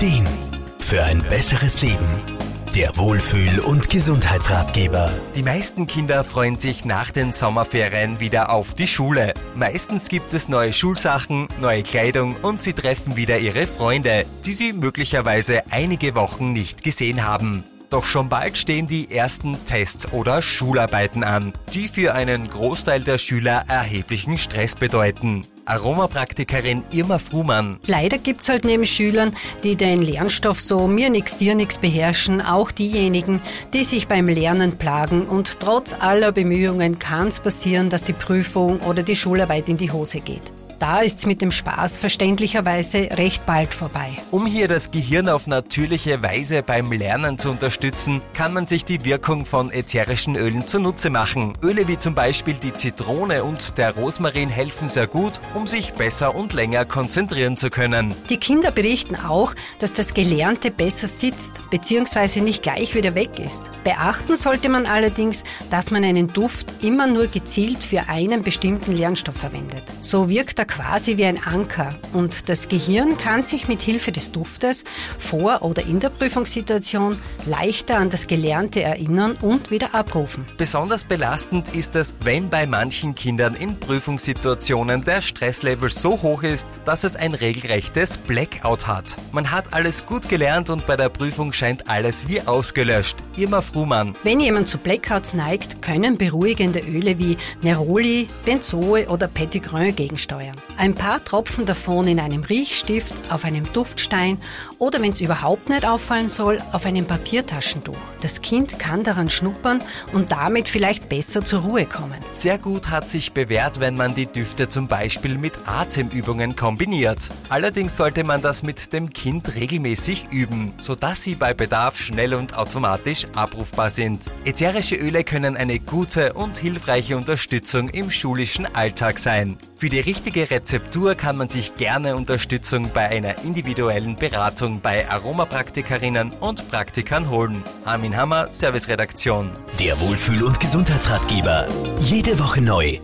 Ideen für ein besseres Leben. Der Wohlfühl- und Gesundheitsratgeber. Die meisten Kinder freuen sich nach den Sommerferien wieder auf die Schule. Meistens gibt es neue Schulsachen, neue Kleidung und sie treffen wieder ihre Freunde, die sie möglicherweise einige Wochen nicht gesehen haben. Doch schon bald stehen die ersten Tests oder Schularbeiten an, die für einen Großteil der Schüler erheblichen Stress bedeuten. Aromapraktikerin Irma Fruhmann. Leider gibt's halt neben Schülern, die den Lernstoff so mir nix, dir nix beherrschen, auch diejenigen, die sich beim Lernen plagen und trotz aller Bemühungen kann's passieren, dass die Prüfung oder die Schularbeit in die Hose geht. Da ist's mit dem Spaß verständlicherweise recht bald vorbei. Um hier das Gehirn auf natürliche Weise beim Lernen zu unterstützen, kann man sich die Wirkung von ätherischen Ölen zunutze machen. Öle wie zum Beispiel die Zitrone und der Rosmarin helfen sehr gut, um sich besser und länger konzentrieren zu können. Die Kinder berichten auch, dass das Gelernte besser sitzt bzw. nicht gleich wieder weg ist. Beachten sollte man allerdings, dass man einen Duft immer nur gezielt für einen bestimmten Lernstoff verwendet. So wirkt er quasi wie ein Anker und das Gehirn kann sich mit Hilfe des Duftes vor oder in der Prüfungssituation leichter an das Gelernte erinnern und wieder abrufen. Besonders belastend ist es, wenn bei manchen Kindern in Prüfungssituationen der Stresslevel so hoch ist, dass es ein regelrechtes Blackout hat. Man hat alles gut gelernt und bei der Prüfung scheint alles wie ausgelöscht. Irma Fruhmann. Wenn jemand zu Blackouts neigt, können beruhigende Öle wie Neroli, Benzoe oder Petitgrain gegensteuern. Ein paar Tropfen davon in einem Riechstift, auf einem Duftstein oder wenn es überhaupt nicht auffallen soll, auf einem Papiertaschentuch. Das Kind kann daran schnuppern und damit vielleicht besser zur Ruhe kommen. Sehr gut hat sich bewährt, wenn man die Düfte zum Beispiel mit Atemübungen kombiniert. Allerdings sollte man das mit dem Kind regelmäßig üben, sodass sie bei Bedarf schnell und automatisch abrufbar sind. Ätherische Öle können eine gute und hilfreiche Unterstützung im schulischen Alltag sein. Für die richtige Rezeptur kann man sich gerne Unterstützung bei einer individuellen Beratung bei Aromapraktikerinnen und Praktikern holen. Armin Hammer, Serviceredaktion. Der Wohlfühl- und Gesundheitsratgeber. Jede Woche neu